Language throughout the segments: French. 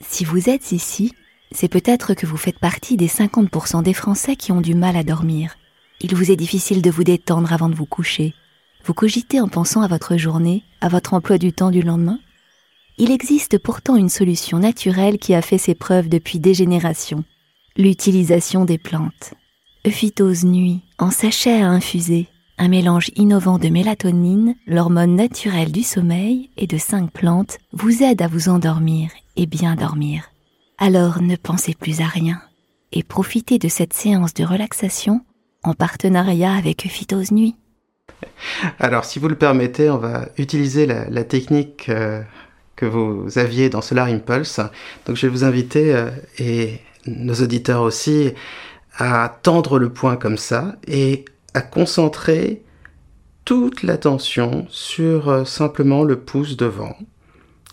Si vous êtes ici, c'est peut-être que vous faites partie des 50% des Français qui ont du mal à dormir. Il vous est difficile de vous détendre avant de vous coucher. Vous cogitez en pensant à votre journée, à votre emploi du temps du lendemain Il existe pourtant une solution naturelle qui a fait ses preuves depuis des générations. L'utilisation des plantes. Euphytose nuit, en sachet à infuser, un mélange innovant de mélatonine, l'hormone naturelle du sommeil, et de cinq plantes vous aide à vous endormir et bien dormir. Alors ne pensez plus à rien et profitez de cette séance de relaxation en partenariat avec Phytose Nuit. Alors si vous le permettez, on va utiliser la, technique euh, que vous aviez dans Solar Impulse. Donc je vais vous inviter, euh, et nos auditeurs aussi, à tendre le poing comme ça et à concentrer toute l'attention sur euh, simplement le pouce devant.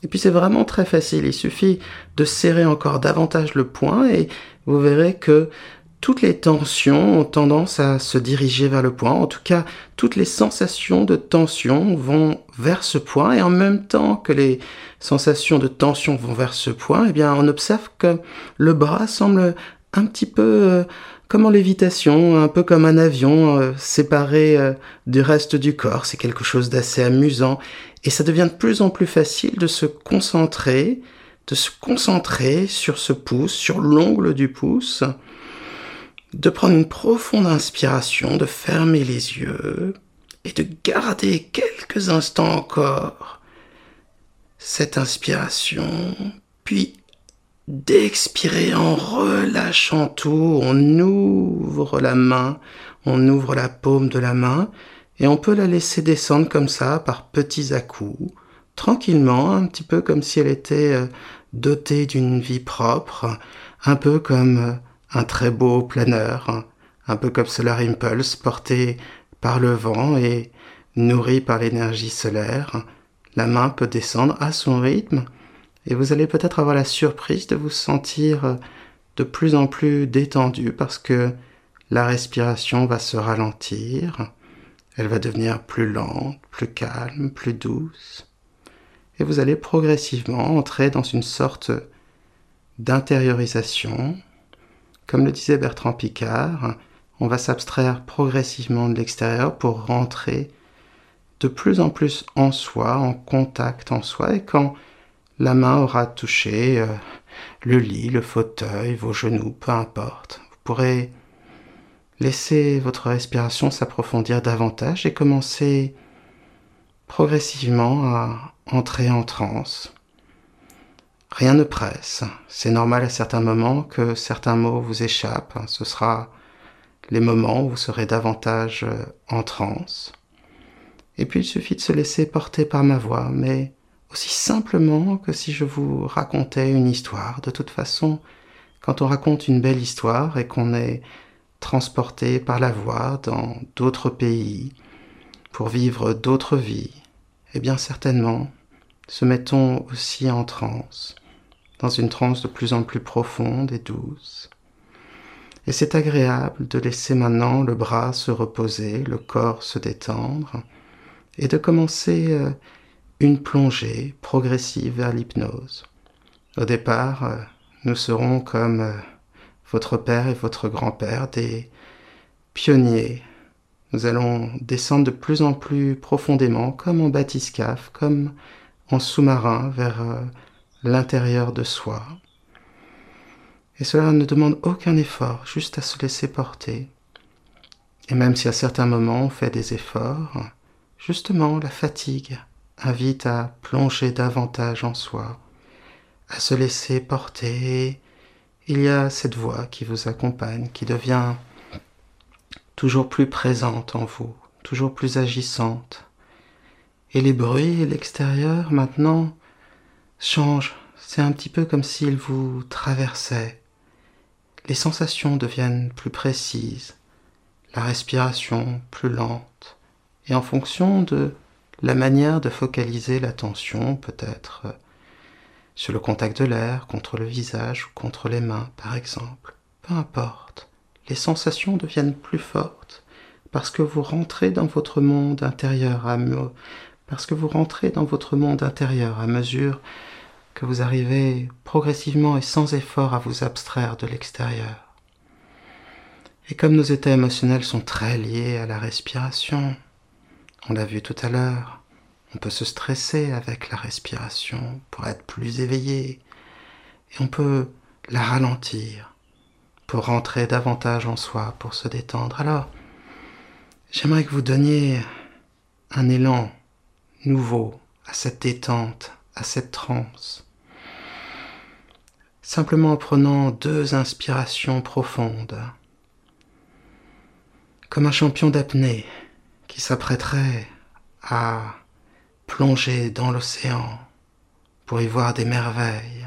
Et puis c'est vraiment très facile, il suffit de serrer encore davantage le poing et vous verrez que toutes les tensions ont tendance à se diriger vers le point. En tout cas, toutes les sensations de tension vont vers ce point. Et en même temps que les sensations de tension vont vers ce point, eh bien, on observe que le bras semble un petit peu euh, comme en lévitation, un peu comme un avion euh, séparé euh, du reste du corps. C'est quelque chose d'assez amusant. Et ça devient de plus en plus facile de se concentrer, de se concentrer sur ce pouce, sur l'ongle du pouce, de prendre une profonde inspiration, de fermer les yeux et de garder quelques instants encore cette inspiration, puis d'expirer en relâchant tout, on ouvre la main, on ouvre la paume de la main et on peut la laisser descendre comme ça par petits à-coups, tranquillement, un petit peu comme si elle était euh, dotée d'une vie propre, un peu comme euh, un très beau planeur, un peu comme Solar Impulse, porté par le vent et nourri par l'énergie solaire. La main peut descendre à son rythme et vous allez peut-être avoir la surprise de vous sentir euh, de plus en plus détendu parce que la respiration va se ralentir. Elle va devenir plus lente, plus calme, plus douce. Et vous allez progressivement entrer dans une sorte d'intériorisation. Comme le disait Bertrand Picard, on va s'abstraire progressivement de l'extérieur pour rentrer de plus en plus en soi, en contact en soi, quand la main aura touché euh, le lit, le fauteuil, vos genoux, peu importe, vous pourrez Laissez votre respiration s'approfondir davantage et commencez progressivement à entrer en transe. Rien ne presse. C'est normal à certains moments que certains mots vous échappent. Ce sera les moments où vous serez davantage euh, en transe. Et puis il suffit de se laisser porter par ma voix, mais aussi simplement que si je vous racontais une histoire. De toute façon, quand on raconte une belle histoire et qu'on est transportés par la voix dans d'autres pays pour vivre d'autres vies, eh bien certainement se mettons aussi en transe, dans une transe de plus en plus profonde et douce. Et c'est agréable de laisser maintenant le bras se reposer, le corps se détendre, et de commencer euh, une plongée progressive vers l'hypnose. Au départ, euh, nous serons comme euh, votre père et votre grand-père, des pionniers. Nous allons descendre de plus en plus profondément, comme en bathyscaphe, comme en sous-marin, vers euh, l'intérieur de soi. Et cela ne demande aucun effort, juste à se laisser porter. Et même si à certains moments on fait des efforts, justement la fatigue invite à plonger davantage en soi, à se laisser porter il y a cette voix qui vous accompagne, qui devient toujours plus présente en vous, toujours plus agissante. Et les bruits et l'extérieur maintenant changent. C'est un petit peu comme s'ils vous traversaient. Les sensations deviennent plus précises, la respiration plus lente, et en fonction de la manière de focaliser l'attention, peut-être sur le contact de l'air, contre le visage ou contre les mains, par exemple. Peu importe, les sensations deviennent plus fortes parce que vous rentrez dans votre monde intérieur à parce que vous rentrez dans votre monde intérieur à mesure que vous arrivez progressivement et sans effort à vous abstraire de l'extérieur. Et comme nos états émotionnels sont très liés à la respiration, on l'a vu tout à l'heure, on peut se stresser avec la respiration pour être plus éveillé, et on peut la ralentir pour rentrer davantage en soi, pour se détendre. Alors, j'aimerais que vous donniez un élan nouveau à cette détente, à cette transe. Simplement en prenant deux inspirations profondes, comme un champion d'apnée qui s'apprêterait à plonger dans l'océan pour y voir des merveilles,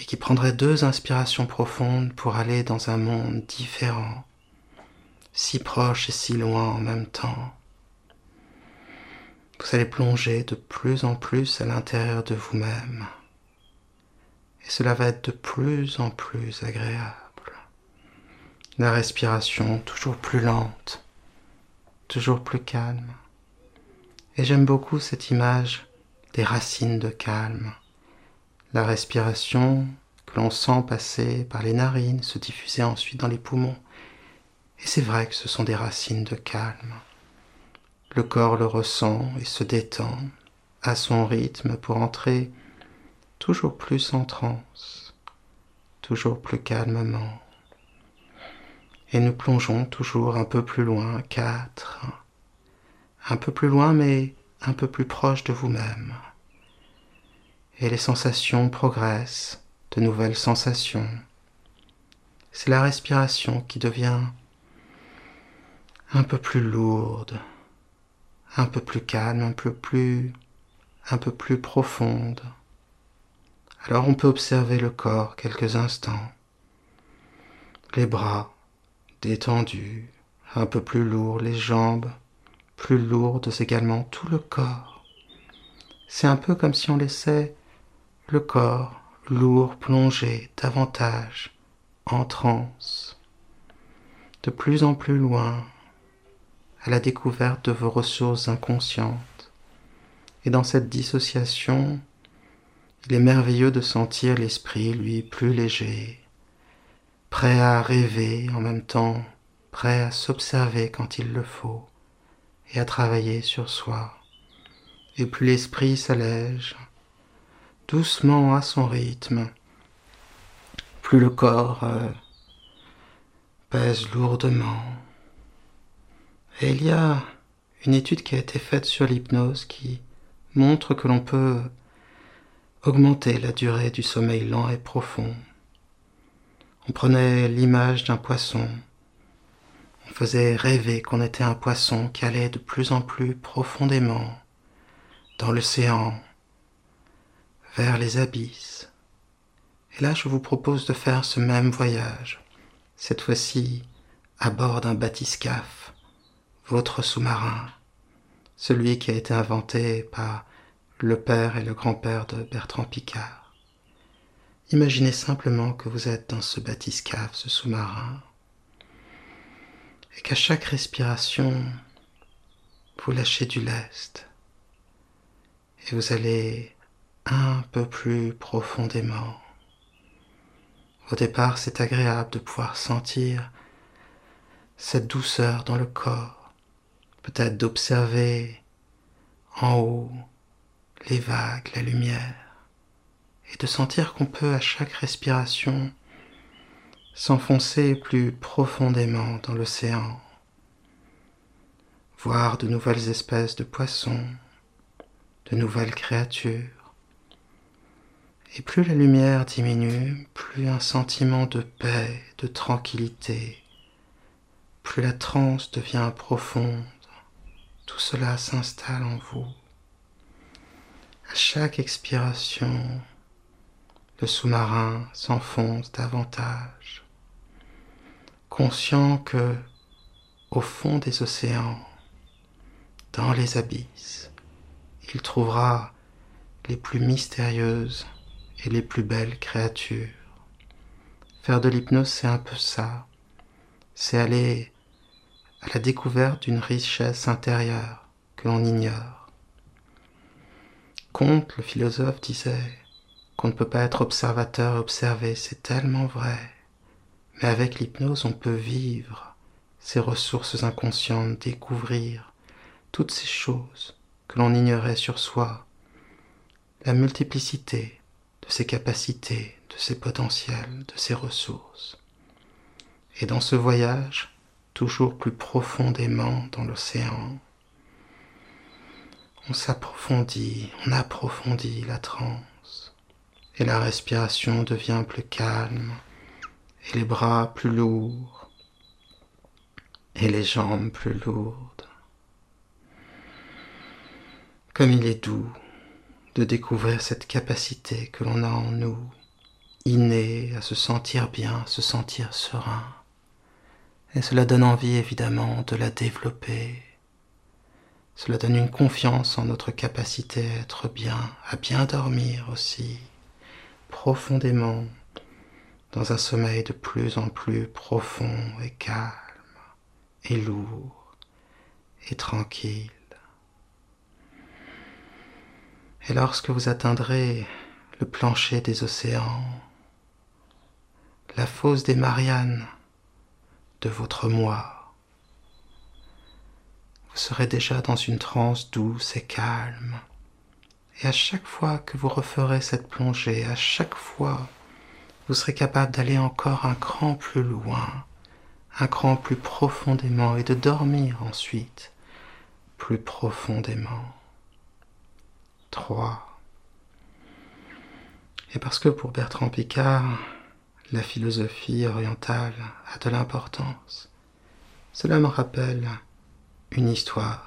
et qui prendrait deux inspirations profondes pour aller dans un monde différent, si proche et si loin en même temps. Vous allez plonger de plus en plus à l'intérieur de vous-même, et cela va être de plus en plus agréable. La respiration toujours plus lente, toujours plus calme. Et j'aime beaucoup cette image des racines de calme la respiration que l'on sent passer par les narines, se diffuser ensuite dans les poumons. Et c'est vrai que ce sont des racines de calme. Le corps le ressent et se détend à son rythme pour entrer toujours plus en transe, toujours plus calmement. Et nous plongeons toujours un peu plus loin, quatre, un peu plus loin mais un peu plus proche de vous-même et les sensations progressent, de nouvelles sensations. C'est la respiration qui devient un peu plus lourde, un peu plus calme, un peu plus, un peu plus profonde. Alors on peut observer le corps quelques instants, les bras détendus, un peu plus lourds, les jambes plus lourdes également, tout le corps. C'est un peu comme si on laissait le corps lourd plongé davantage en transe, de plus en plus loin à la découverte de vos ressources inconscientes. Et dans cette dissociation, il est merveilleux de sentir l'esprit, lui, plus léger, prêt à rêver en même temps, prêt à s'observer quand il le faut, et à travailler sur soi. Et plus l'esprit s'allège, doucement à son rythme. Plus le corps euh, pèse lourdement. Et il y a une étude qui a été faite sur l'hypnose qui montre que l'on peut augmenter la durée du sommeil lent et profond. On prenait l'image d'un poisson. On faisait rêver qu'on était un poisson qui allait de plus en plus profondément dans l'océan vers les abysses. Et là, je vous propose de faire ce même voyage, cette fois-ci à bord d'un bathyscaphe, votre sous-marin, celui qui a été inventé par le père et le grand-père de Bertrand Picard. Imaginez simplement que vous êtes dans ce bathyscaphe, ce sous-marin, et qu'à chaque respiration, vous lâchez du lest, et vous allez un peu plus profondément. Au départ, c'est agréable de pouvoir sentir cette douceur dans le corps, peut-être d'observer en haut les vagues, la lumière, et de sentir qu'on peut à chaque respiration s'enfoncer plus profondément dans l'océan, voir de nouvelles espèces de poissons, de nouvelles créatures, et plus la lumière diminue, plus un sentiment de paix, de tranquillité, plus la transe devient profonde, tout cela s'installe en vous. À chaque expiration, le sous-marin s'enfonce davantage, conscient que, au fond des océans, dans les abysses, il trouvera les plus mystérieuses et les plus belles créatures. Faire de l'hypnose, c'est un peu ça. C'est aller à la découverte d'une richesse intérieure que l'on ignore. Comte, le philosophe, disait qu'on ne peut pas être observateur et observé, c'est tellement vrai. Mais avec l'hypnose, on peut vivre ces ressources inconscientes, découvrir toutes ces choses que l'on ignorait sur soi, la multiplicité de ses capacités, de ses potentiels, de ses ressources. Et dans ce voyage, toujours plus profondément dans l'océan, on s'approfondit, on approfondit la transe, et la respiration devient plus calme, et les bras plus lourds, et les jambes plus lourdes. Comme il est doux de découvrir cette capacité que l'on a en nous, innée à se sentir bien, se sentir serein. Et cela donne envie évidemment de la développer. Cela donne une confiance en notre capacité à être bien, à bien dormir aussi, profondément, dans un sommeil de plus en plus profond et calme, et lourd, et tranquille. Et lorsque vous atteindrez le plancher des océans, la fosse des Mariannes de votre moi, vous serez déjà dans une transe douce et calme. Et à chaque fois que vous referez cette plongée, à chaque fois, vous serez capable d'aller encore un cran plus loin, un cran plus profondément et de dormir ensuite plus profondément. 3. Et parce que pour Bertrand Picard, la philosophie orientale a de l'importance. Cela me rappelle une histoire.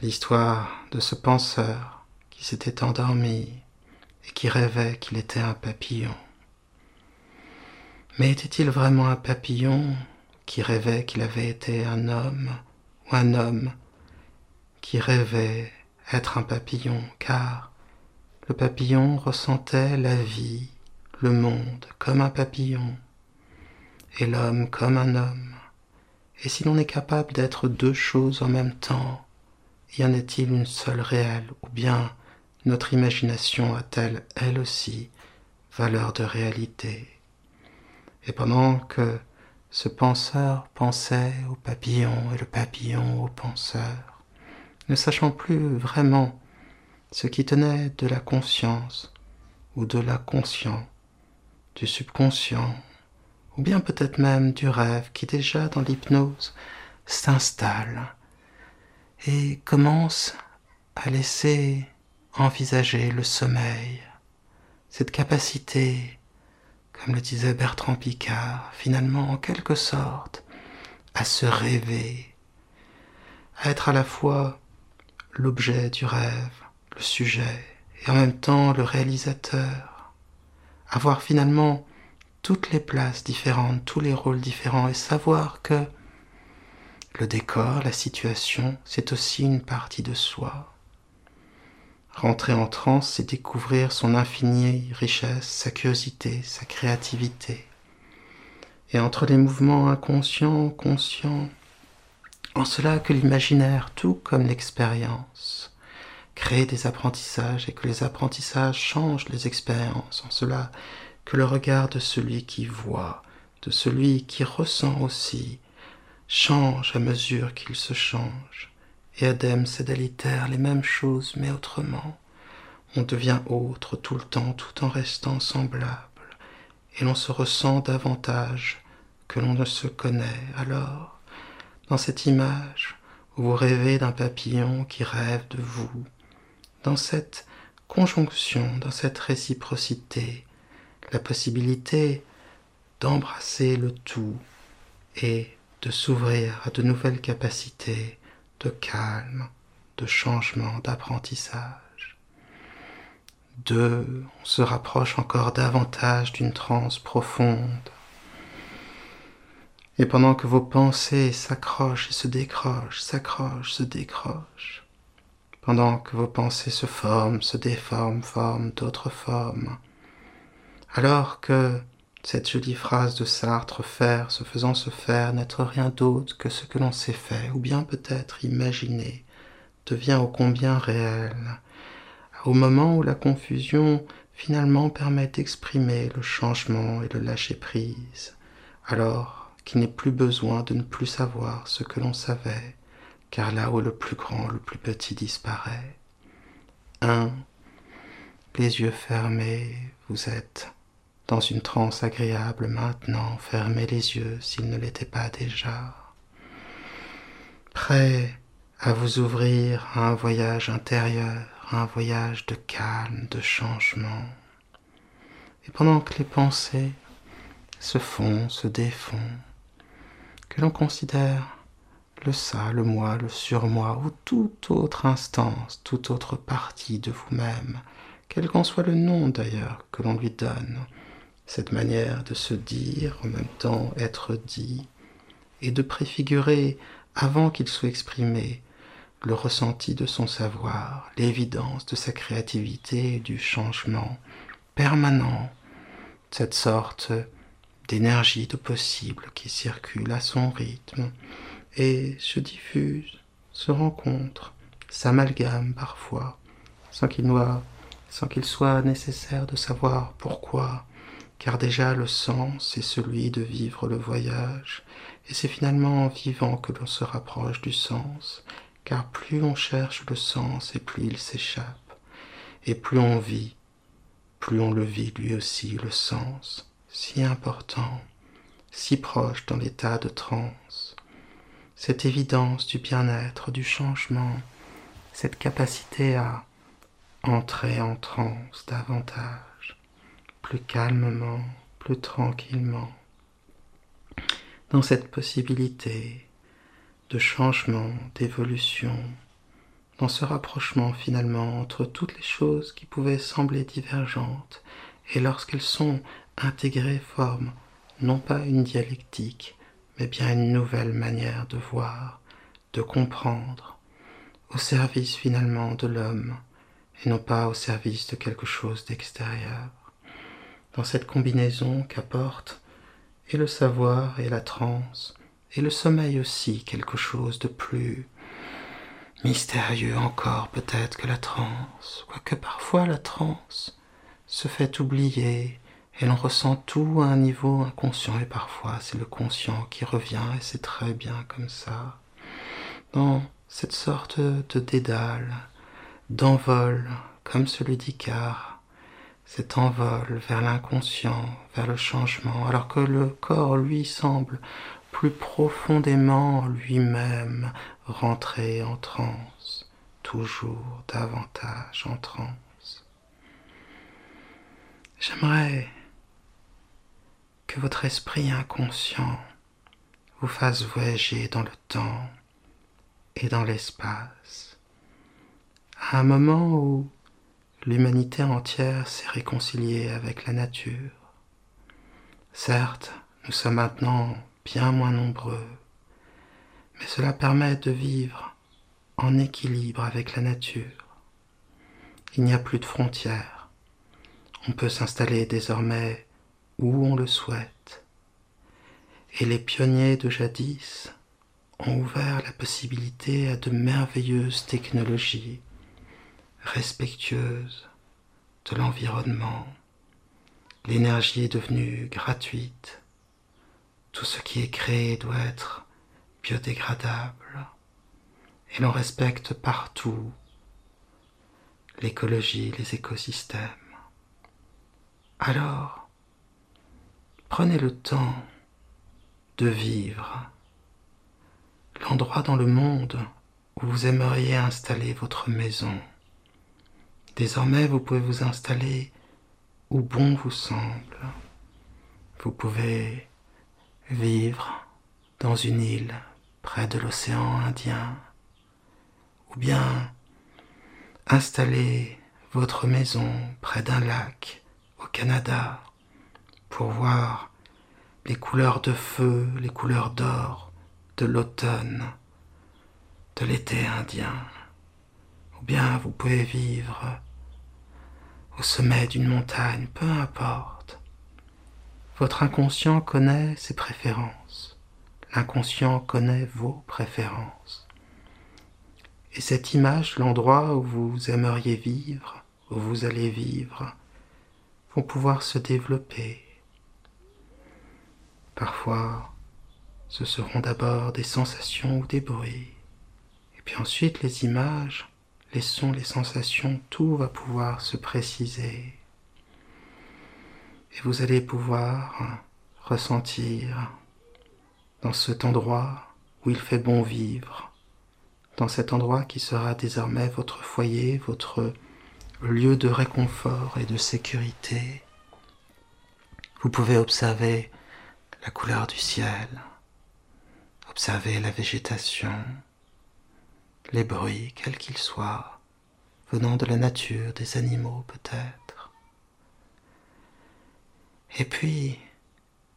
L'histoire de ce penseur qui s'était endormi et qui rêvait qu'il était un papillon. Mais était-il vraiment un papillon qui rêvait qu'il avait été un homme ou un homme qui rêvait être un papillon? Car le papillon ressentait la vie le monde comme un papillon et l'homme comme un homme. Et si l'on est capable d'être deux choses en même temps, y en a-t-il une seule réelle ou bien notre imagination a-t-elle elle aussi valeur de réalité? Et pendant que ce penseur pensait au papillon et le papillon au penseur, ne sachant plus vraiment ce qui tenait de la conscience ou de la conscience, du subconscient, ou bien peut-être même du rêve qui déjà dans l'hypnose s'installe et commence à laisser envisager le sommeil, cette capacité, comme le disait Bertrand Picard, finalement en quelque sorte, à se rêver, à être à la fois l'objet du rêve, le sujet, et en même temps le réalisateur, avoir finalement toutes les places différentes, tous les rôles différents et savoir que le décor, la situation, c'est aussi une partie de soi. Rentrer en transe, c'est découvrir son infinie richesse, sa curiosité, sa créativité. Et entre les mouvements inconscients, conscients, en cela que l'imaginaire, tout comme l'expérience, créer des apprentissages et que les apprentissages changent les expériences, en cela que le regard de celui qui voit, de celui qui ressent aussi, change à mesure qu'il se change. Et Adem, c'est les mêmes choses, mais autrement. On devient autre tout le temps, tout en restant semblable, et l'on se ressent davantage que l'on ne se connaît. Alors, dans cette image, où vous rêvez d'un papillon qui rêve de vous, dans cette conjonction, dans cette réciprocité, la possibilité d'embrasser le tout et de s'ouvrir à de nouvelles capacités de calme, de changement, d'apprentissage. Deux, on se rapproche encore davantage d'une transe profonde. Et pendant que vos pensées s'accrochent et se décrochent, s'accrochent, se décrochent, pendant que vos pensées se forment, se déforment, forment d'autres formes. Alors que cette jolie phrase de Sartre, faire, se faisant se faire, n'être rien d'autre que ce que l'on s'est fait, ou bien peut-être imaginer, devient ô combien réel. au moment où la confusion finalement permet d'exprimer le changement et le lâcher-prise, alors qu'il n'est plus besoin de ne plus savoir ce que l'on savait, car là où le plus grand, le plus petit disparaît. 1. Les yeux fermés, vous êtes dans une transe agréable maintenant, fermez les yeux s'ils ne l'étaient pas déjà. Prêt à vous ouvrir à un voyage intérieur, un voyage de calme, de changement. Et pendant que les pensées se font, se défont, que l'on considère le ça, le moi, le surmoi, ou toute autre instance, toute autre partie de vous-même, quel qu'en soit le nom d'ailleurs que l'on lui donne, cette manière de se dire, en même temps être dit, et de préfigurer, avant qu'il soit exprimé, le ressenti de son savoir, l'évidence de sa créativité et du changement permanent, cette sorte d'énergie de possible qui circule à son rythme et se diffuse, se rencontre, s'amalgame parfois, sans qu'il soit nécessaire de savoir pourquoi, car déjà le sens est celui de vivre le voyage, et c'est finalement en vivant que l'on se rapproche du sens, car plus on cherche le sens et plus il s'échappe, et plus on vit, plus on le vit lui aussi le sens, si important, si proche dans l'état de transe, cette évidence du bien-être, du changement, cette capacité à entrer en transe davantage, plus calmement, plus tranquillement, dans cette possibilité de changement, d'évolution, dans ce rapprochement finalement entre toutes les choses qui pouvaient sembler divergentes, et lorsqu'elles sont intégrées forment non pas une dialectique, mais bien une nouvelle manière de voir, de comprendre, au service finalement de l'homme, et non pas au service de quelque chose d'extérieur. Dans cette combinaison qu'apporte et le savoir et la transe, et le sommeil aussi quelque chose de plus mystérieux encore peut-être que la transe, quoique parfois la transe se fait oublier et l'on ressent tout à un niveau inconscient et parfois c'est le conscient qui revient et c'est très bien comme ça. Dans cette sorte de dédale, d'envol comme celui d'Icare, cet envol vers l'inconscient, vers le changement, alors que le corps lui semble plus profondément lui-même rentrer en transe, toujours davantage en transe. J'aimerais que votre esprit inconscient vous fasse voyager dans le temps et dans l'espace, à un moment où l'humanité entière s'est réconciliée avec la nature. Certes, nous sommes maintenant bien moins nombreux, mais cela permet de vivre en équilibre avec la nature. Il n'y a plus de frontières. On peut s'installer désormais où on le souhaite. Et les pionniers de jadis ont ouvert la possibilité à de merveilleuses technologies respectueuses de l'environnement. L'énergie est devenue gratuite tout ce qui est créé doit être biodégradable et l'on respecte partout l'écologie, les écosystèmes. Alors, prenez le temps de vivre l'endroit dans le monde où vous aimeriez installer votre maison. Désormais, vous pouvez vous installer où bon vous semble. Vous pouvez vivre dans une île près de l'océan Indien, ou bien installer votre maison près d'un lac au Canada pour voir les couleurs de feu, les couleurs d'or de l'automne, de l'été indien. Ou bien vous pouvez vivre au sommet d'une montagne, peu importe. Votre inconscient connaît ses préférences. L'inconscient connaît vos préférences. Et cette image, l'endroit où vous aimeriez vivre, où vous allez vivre vont pouvoir se développer. Parfois, ce seront d'abord des sensations ou des bruits, et puis ensuite les images, les sons, les sensations, tout va pouvoir se préciser. Et vous allez pouvoir ressentir dans cet endroit où il fait bon vivre, dans cet endroit qui sera désormais votre foyer, votre lieu de réconfort et de sécurité. Vous pouvez observer la couleur du ciel, observer la végétation, les bruits, quels qu'ils soient, venant de la nature, des animaux peut-être. Et puis,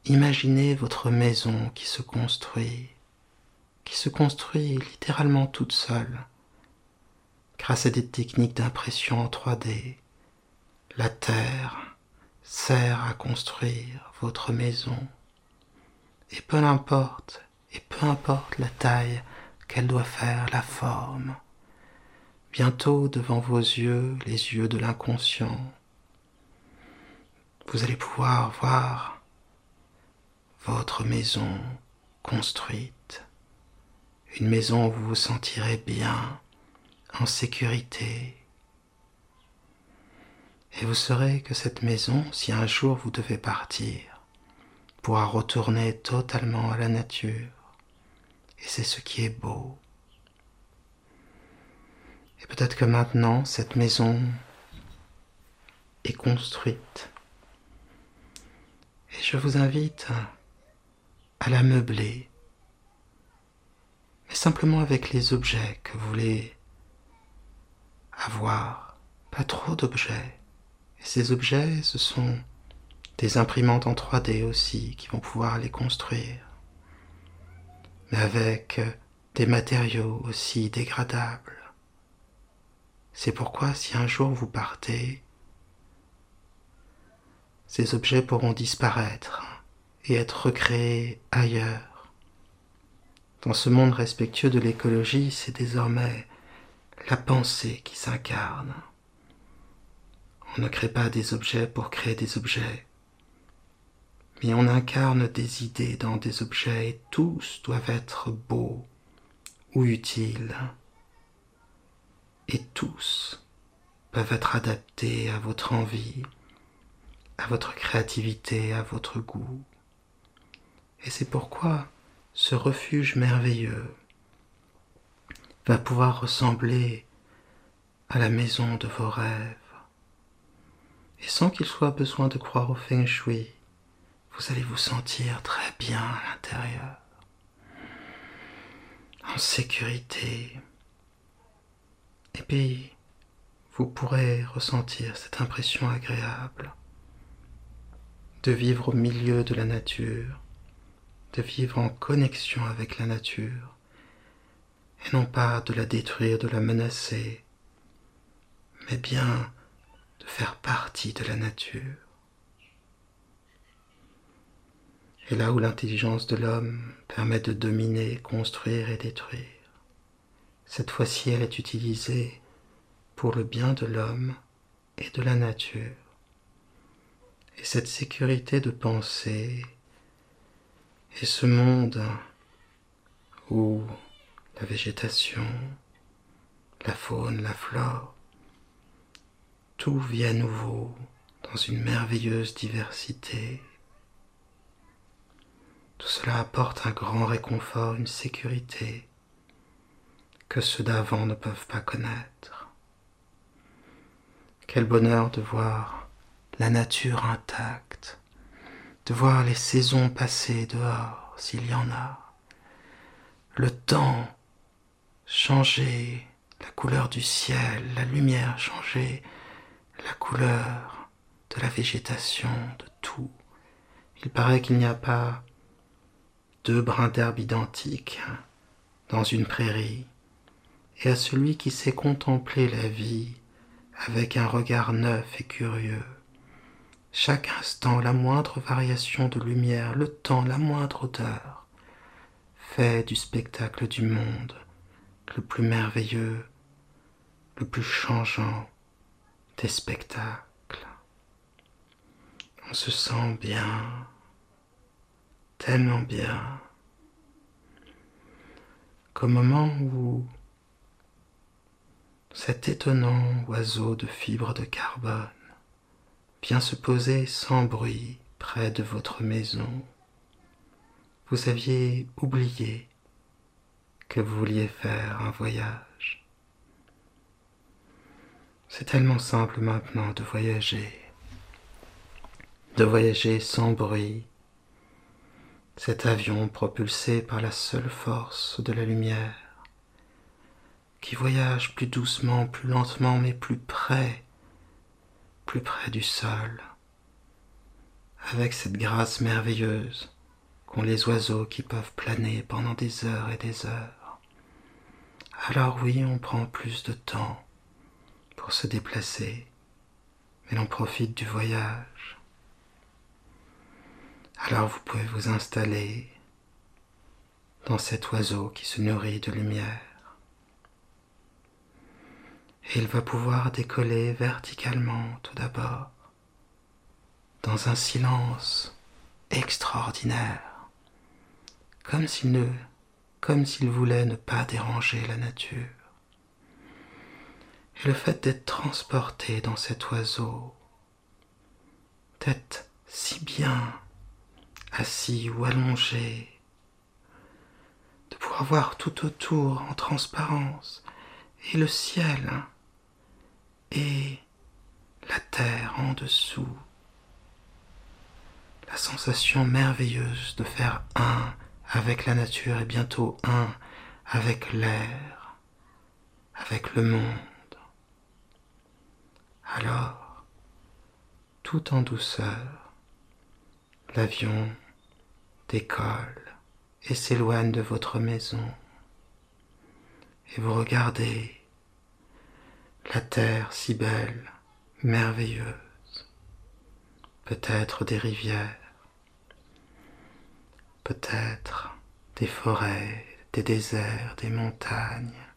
imaginez votre maison qui se construit, qui se construit littéralement toute seule, grâce à des techniques d'impression en 3D. La terre sert à construire votre maison. Et peu importe, et peu importe la taille qu'elle doit faire, la forme, bientôt devant vos yeux, les yeux de l'inconscient, vous allez pouvoir voir votre maison construite, une maison où vous vous sentirez bien, en sécurité. Et vous saurez que cette maison, si un jour vous devez partir, pourra retourner totalement à la nature. Et c'est ce qui est beau. Et peut-être que maintenant, cette maison est construite. Et je vous invite à la meubler, mais simplement avec les objets que vous voulez avoir, pas trop d'objets. Et ces objets, ce sont des imprimantes en 3D aussi qui vont pouvoir les construire, mais avec des matériaux aussi dégradables. C'est pourquoi si un jour vous partez, ces objets pourront disparaître et être recréés ailleurs. Dans ce monde respectueux de l'écologie, c'est désormais la pensée qui s'incarne. On ne crée pas des objets pour créer des objets, mais on incarne des idées dans des objets et tous doivent être beaux ou utiles. Et tous peuvent être adaptés à votre envie, à votre créativité, à votre goût. Et c'est pourquoi ce refuge merveilleux va pouvoir ressembler à la maison de vos rêves. Et sans qu'il soit besoin de croire au feng shui, vous allez vous sentir très bien à l'intérieur, en sécurité. Et puis, vous pourrez ressentir cette impression agréable de vivre au milieu de la nature, de vivre en connexion avec la nature, et non pas de la détruire, de la menacer, mais bien de faire partie de la nature. Et là où l'intelligence de l'homme permet de dominer, construire et détruire, cette fois-ci elle est utilisée pour le bien de l'homme et de la nature. Et cette sécurité de pensée et ce monde où la végétation, la faune, la flore, tout vit à nouveau dans une merveilleuse diversité. Tout cela apporte un grand réconfort, une sécurité que ceux d'avant ne peuvent pas connaître. Quel bonheur de voir la nature intacte, de voir les saisons passer dehors s'il y en a, le temps changer la couleur du ciel, la lumière changer la couleur de la végétation, de tout. Il paraît qu'il n'y a pas deux brins d'herbe identiques dans une prairie, et à celui qui sait contempler la vie avec un regard neuf et curieux, chaque instant, la moindre variation de lumière, le temps, la moindre odeur, fait du spectacle du monde le plus merveilleux, le plus changeant, des spectacles. On se sent bien, tellement bien, qu'au moment où cet étonnant oiseau de fibres de carbone vient se poser sans bruit près de votre maison, vous aviez oublié que vous vouliez faire un voyage. C'est tellement simple maintenant de voyager, de voyager sans bruit, cet avion propulsé par la seule force de la lumière, qui voyage plus doucement, plus lentement, mais plus près, plus près du sol, avec cette grâce merveilleuse qu'ont les oiseaux qui peuvent planer pendant des heures et des heures alors oui, on prend plus de temps pour se déplacer, mais l'on profite du voyage. Alors vous pouvez vous installer dans cet oiseau qui se nourrit de lumière. Et il va pouvoir décoller verticalement tout d'abord, dans un silence extraordinaire, comme s'il ne voulait ne pas déranger la nature. Et le fait d'être transporté dans cet oiseau, d'être si bien assis ou allongé, de pouvoir voir tout autour en transparence, et le ciel, et la terre en dessous, la sensation merveilleuse de faire un avec la nature et bientôt un avec l'air, avec le monde. Alors, tout en douceur, l'avion décolle et s'éloigne de votre maison. Et vous regardez la terre si belle, merveilleuse, peut-être des rivières, peut-être des forêts, des déserts, des montagnes,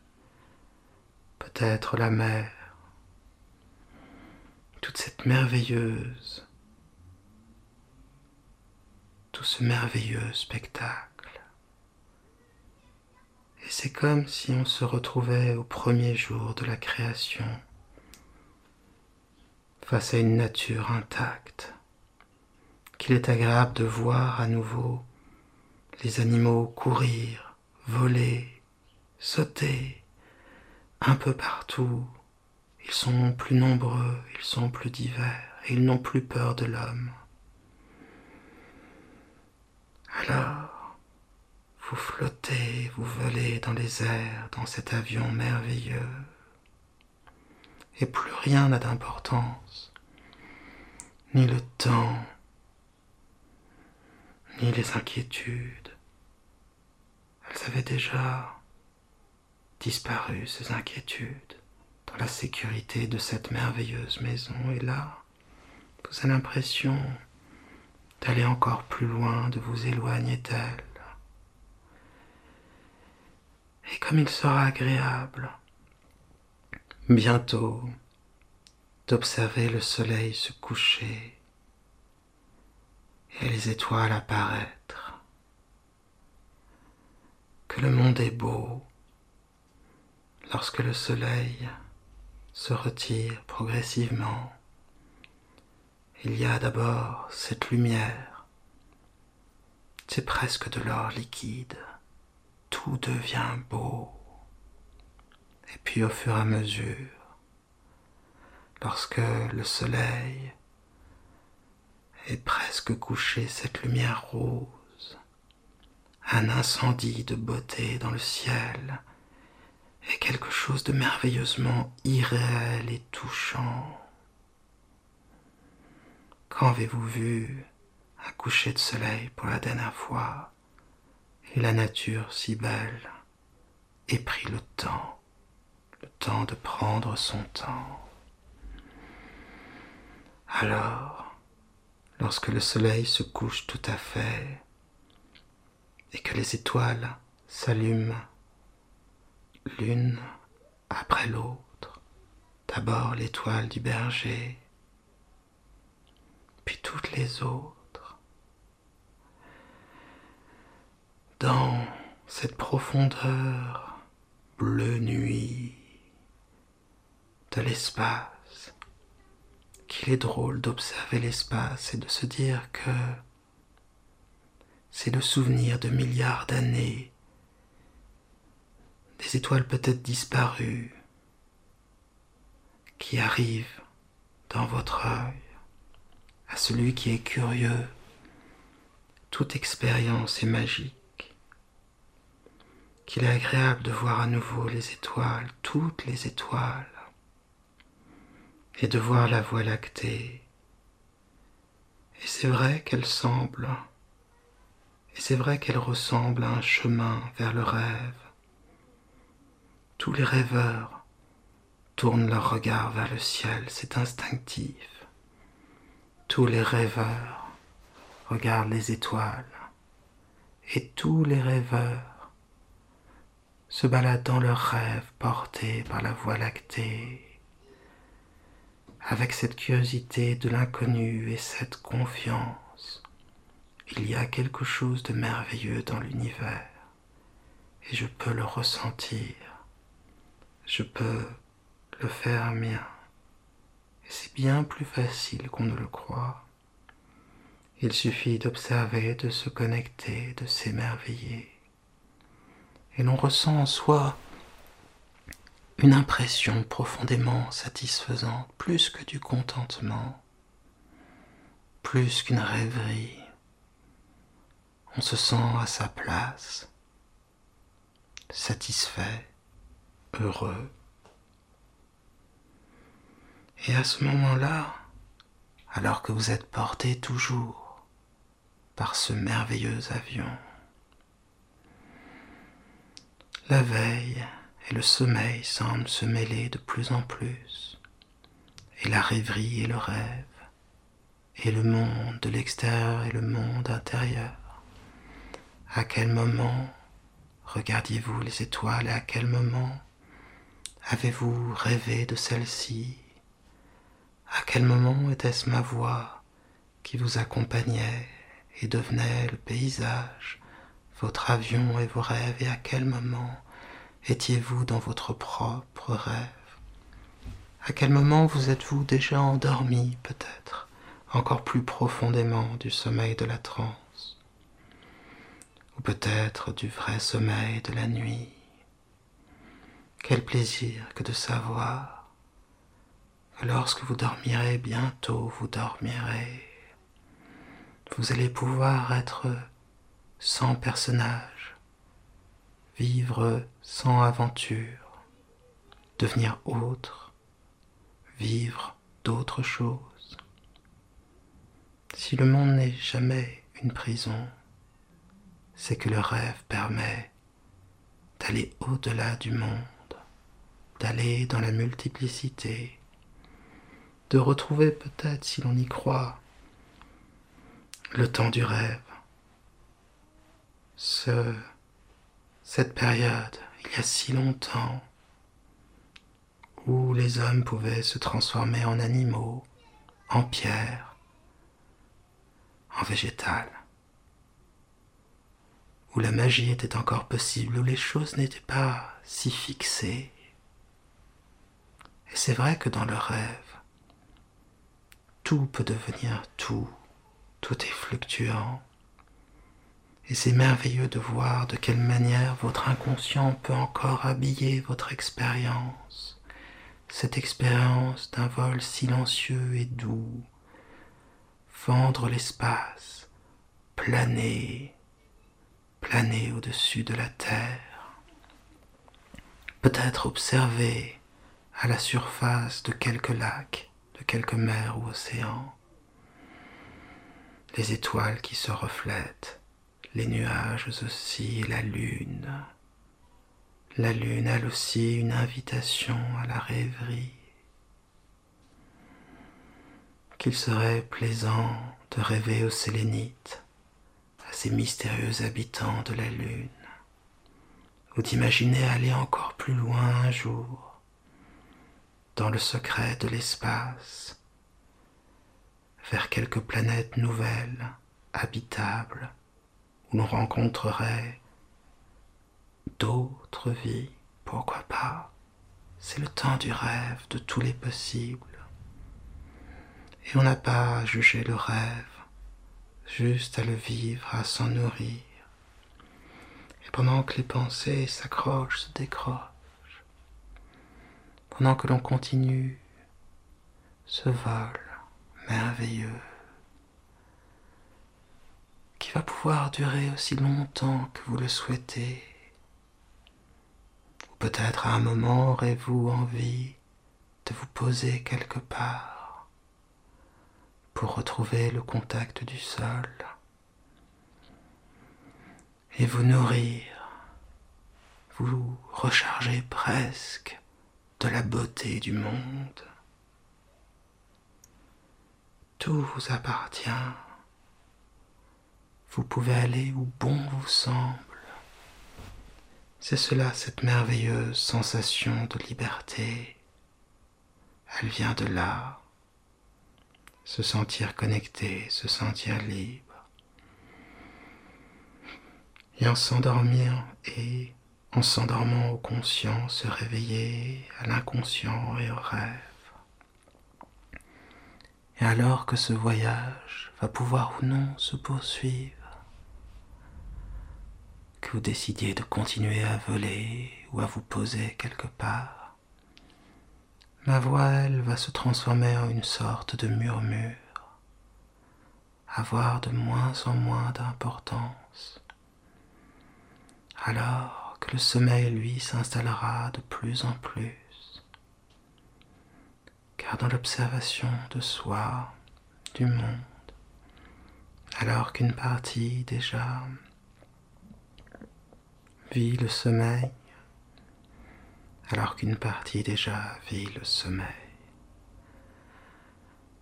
peut-être la mer, toute cette merveilleuse, tout ce merveilleux spectacle. Et c'est comme si on se retrouvait au premier jour de la création, face à une nature intacte, qu'il est agréable de voir à nouveau les animaux courir, voler, sauter, un peu partout. Ils sont plus nombreux, ils sont plus divers, et ils n'ont plus peur de l'homme. Alors, vous flottez, vous volez dans les airs, dans cet avion merveilleux, et plus rien n'a d'importance, ni le temps, ni les inquiétudes. Elles avaient déjà disparu, ces inquiétudes, dans la sécurité de cette merveilleuse maison. Et là, vous avez l'impression d'aller encore plus loin, de vous éloigner d'elle. Et comme il sera agréable, bientôt, d'observer le soleil se coucher et les étoiles apparaître. Que le monde est beau lorsque le soleil se retire progressivement. Il y a d'abord cette lumière, c'est presque de l'or liquide, tout devient beau. Et puis au fur et à mesure, lorsque le soleil et presque couché cette lumière rose, un incendie de beauté dans le ciel, et quelque chose de merveilleusement irréel et touchant. Quand avez-vous vu un coucher de soleil pour la dernière fois, et la nature si belle, et pris le temps, le temps de prendre son temps? Alors, lorsque le soleil se couche tout à fait et que les étoiles s'allument l'une après l'autre, D'abord l'étoile du berger, puis toutes les autres. Dans cette profondeur bleu nuit de l'espace, qu'il est drôle d'observer l'espace et de se dire que c'est le souvenir de milliards d'années, des étoiles peut-être disparues, qui arrivent dans votre œil, à celui qui est curieux. Toute expérience est magique, qu'il est agréable de voir à nouveau les étoiles, toutes les étoiles, et de voir la voie lactée. Et c'est vrai qu'elle semble et c'est vrai qu'elle ressemble à un chemin vers le rêve. Tous les rêveurs tournent leur regard vers le ciel, c'est instinctif. Tous les rêveurs regardent les étoiles. Et tous les rêveurs se baladent dans leurs rêves portés par la voie lactée, avec cette curiosité de l'inconnu et cette confiance il y a quelque chose de merveilleux dans l'univers et je peux le ressentir. Je peux le faire mien. Et c'est bien plus facile qu'on ne le croit. Il suffit d'observer, de se connecter, de s'émerveiller. Et l'on ressent en soi une impression profondément satisfaisante, plus que du contentement, plus qu'une rêverie on se sent à sa place, satisfait, heureux. Et à ce moment-là, alors que vous êtes porté toujours par ce merveilleux avion, la veille et le sommeil semblent se mêler de plus en plus, et la rêverie et le rêve, et le monde de l'extérieur et le monde intérieur. À quel moment regardiez-vous les étoiles et à quel moment avez-vous rêvé de celle-ci À quel moment était-ce ma voix qui vous accompagnait et devenait le paysage, votre avion et vos rêves Et à quel moment étiez-vous dans votre propre rêve? À quel moment vous êtes-vous déjà endormi peut-être, encore plus profondément du sommeil de la transe? Ou peut-être du vrai sommeil de la nuit? Quel plaisir que de savoir lorsque vous dormirez bientôt, vous dormirez. Vous allez pouvoir être sans personnage, vivre sans aventure, devenir autre, vivre d'autres choses. Si le monde n'est jamais une prison, c'est que le rêve permet d'aller au-delà du monde, d'aller dans la multiplicité, retrouver peut-être, si l'on y croit, le temps du rêve, ce, cette période, il y a si longtemps, où les hommes pouvaient se transformer en animaux, en pierres, en végétal où la magie était encore possible, où les choses n'étaient pas si fixées. Et c'est vrai que dans le rêve, tout peut devenir tout, tout est fluctuant. Et c'est merveilleux de voir de quelle manière votre inconscient peut encore habiller votre expérience, cette expérience d'un vol silencieux et doux, fendre l'espace, planer, planer au-dessus de la terre, peut-être observer à la surface de quelques lacs, de quelques mers ou océans, les étoiles qui se reflètent, les nuages aussi, la lune. La lune, elle aussi, une invitation à la rêverie. Qu'il serait plaisant de rêver aux sélénites, ces mystérieux habitants de la Lune, ou d'imaginer aller encore plus loin un jour, dans le secret de l'espace, vers quelques planètes nouvelles, habitables, où l'on rencontrerait d'autres vies, pourquoi pas? C'est le temps du rêve, de tous les possibles. Et on n'a pas à juger le rêve, juste à le vivre, à s'en nourrir. Et pendant que les pensées s'accrochent, se décrochent, pendant que l'on continue ce vol merveilleux qui va pouvoir durer aussi longtemps que vous le souhaitez. Ou peut-être à un moment aurez-vous envie de vous poser quelque part pour retrouver le contact du sol et vous nourrir, vous recharger presque de la beauté du monde. Tout vous appartient. Vous pouvez aller où bon vous semble. C'est cela, cette merveilleuse sensation de liberté. Elle vient de là. Se sentir connecté, se sentir libre. Et en s'endormir et en s'endormant au conscient, se réveiller à l'inconscient et au rêve. Et alors que ce voyage va pouvoir ou non se poursuivre, que vous décidiez de continuer à voler ou à vous poser quelque part, ma voix, elle, va se transformer en une sorte de murmure, avoir de moins en moins d'importance. Alors, le sommeil, lui, s'installera de plus en plus. Car dans l'observation de soi, du monde, alors qu'une partie déjà vit le sommeil, alors qu'une partie déjà vit le sommeil,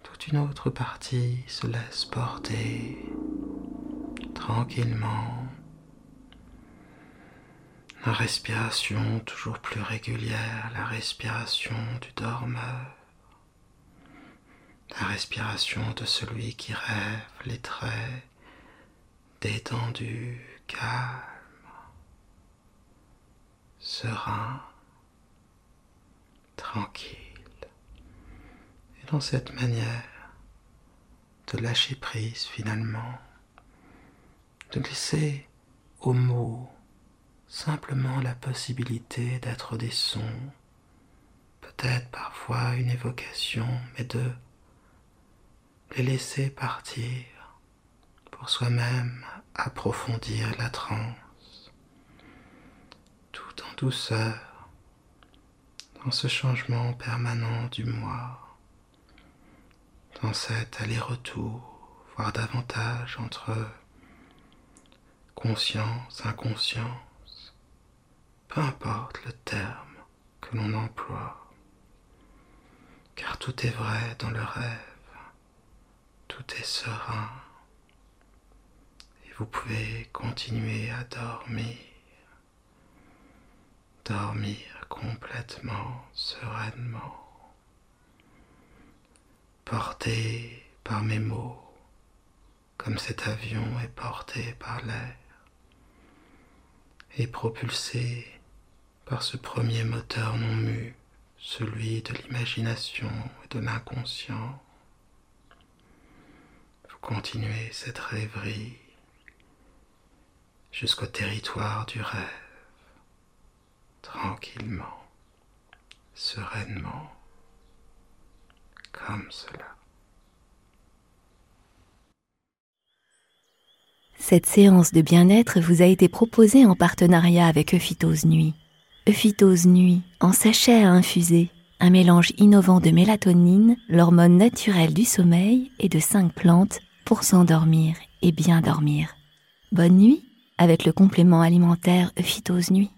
toute une autre partie se laisse porter tranquillement la respiration toujours plus régulière, la respiration du dormeur, la respiration de celui qui rêve, les traits détendus, calmes, serein, tranquille. Et dans cette manière de lâcher prise finalement, de laisser aux mots simplement la possibilité d'être des sons, peut-être parfois une évocation, mais de les laisser partir pour soi-même approfondir la transe, tout en douceur, dans ce changement permanent du moi, dans cet aller-retour, voire davantage entre conscience, inconscience, peu importe le terme que l'on emploie, car tout est vrai dans le rêve, tout est serein, et vous pouvez continuer à dormir, dormir complètement sereinement, porté par mes mots, comme cet avion est porté par l'air, et propulsé par ce premier moteur non mu, celui de l'imagination et de l'inconscient. Vous continuez cette rêverie jusqu'au territoire du rêve, tranquillement, sereinement, comme cela. Cette séance de bien-être vous a été proposée en partenariat avec Euphytose Nuit. Euphytose Nuit, en sachet à infuser, un mélange innovant de mélatonine, l'hormone naturelle du sommeil, et de cinq plantes pour s'endormir et bien dormir. Bonne nuit avec le complément alimentaire Euphytose Nuit.